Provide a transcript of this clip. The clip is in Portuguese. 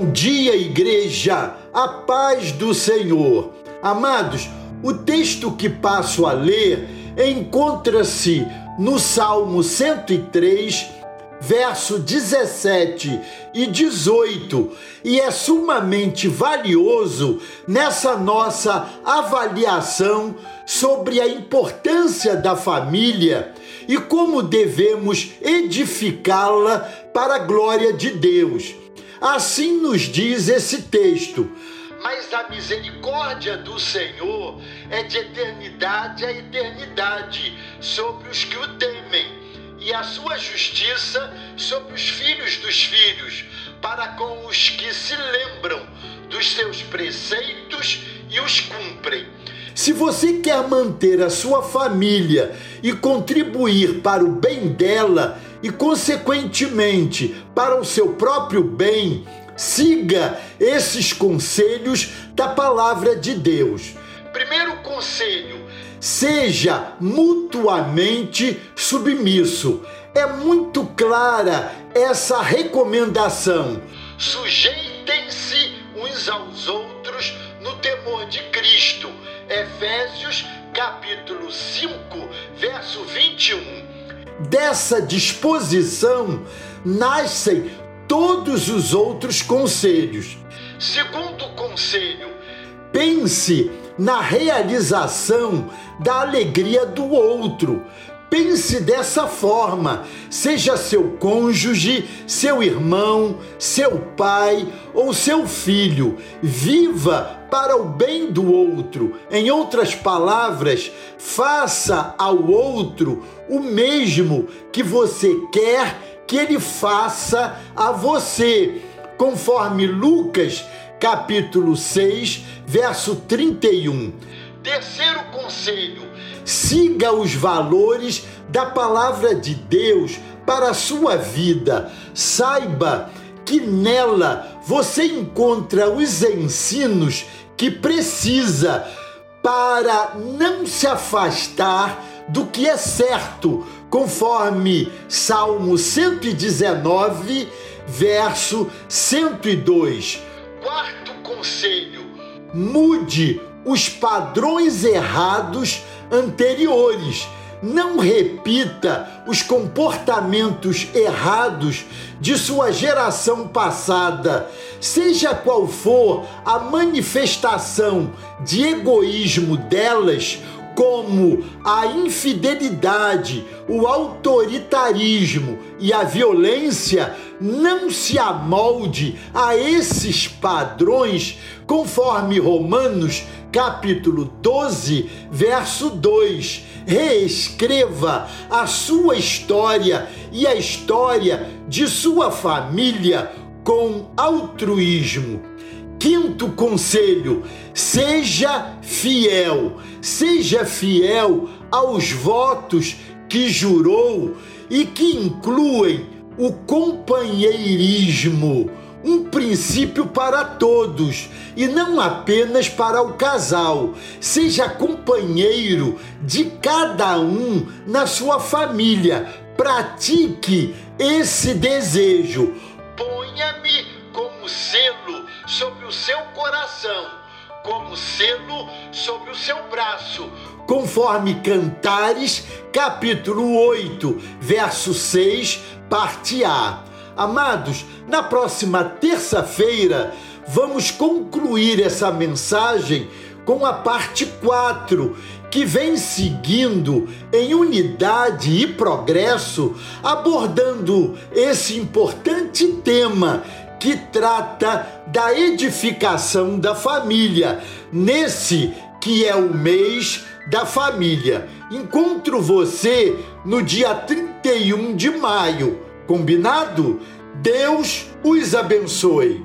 Bom dia, igreja, a paz do Senhor. Amados, o texto que passo a ler encontra-se no Salmo 103, verso 17 e 18, e é sumamente valioso nessa nossa avaliação sobre a importância da família e como devemos edificá-la para a glória de Deus. Assim nos diz esse texto. Mas a misericórdia do Senhor é de eternidade a eternidade sobre os que o temem, e a sua justiça sobre os filhos dos filhos, para com os que se lembram dos seus preceitos e os cumprem. Se você quer manter a sua família e contribuir para o bem dela, e, consequentemente, para o seu próprio bem, siga esses conselhos da palavra de Deus. Primeiro conselho: seja mutuamente submisso. É muito clara essa recomendação. Sujeitem-se uns aos outros no temor de Cristo. Efésios capítulo 5, verso 21 dessa disposição nascem todos os outros conselhos. Segundo conselho, pense na realização da alegria do outro. Pense dessa forma, seja seu cônjuge, seu irmão, seu pai ou seu filho. Viva para o bem do outro. Em outras palavras, faça ao outro o mesmo que você quer que ele faça a você, conforme Lucas, capítulo 6, verso 31. Terceiro conselho: siga os valores da palavra de Deus para a sua vida. Saiba que nela você encontra os ensinos que precisa para não se afastar do que é certo, conforme Salmo 119, verso 102. Quarto conselho: mude os padrões errados anteriores. Não repita os comportamentos errados de sua geração passada, seja qual for a manifestação de egoísmo delas, como a infidelidade, o autoritarismo e a violência, não se amolde a esses padrões, conforme Romanos capítulo 12, verso 2. Reescreva a sua história e a história de sua família com altruísmo. Quinto conselho: seja fiel, seja fiel aos votos que jurou e que incluem o companheirismo um princípio para todos e não apenas para o casal. Seja companheiro de cada um na sua família. Pratique esse desejo. Ponha-me como selo sobre o seu coração, como selo sobre o seu braço. Conforme Cantares, capítulo 8, verso 6, parte A. Amados, na próxima terça-feira vamos concluir essa mensagem com a parte 4, que vem seguindo em unidade e progresso, abordando esse importante tema que trata da edificação da família, nesse que é o mês da família. Encontro você no dia 31 de maio Combinado? Deus os abençoe.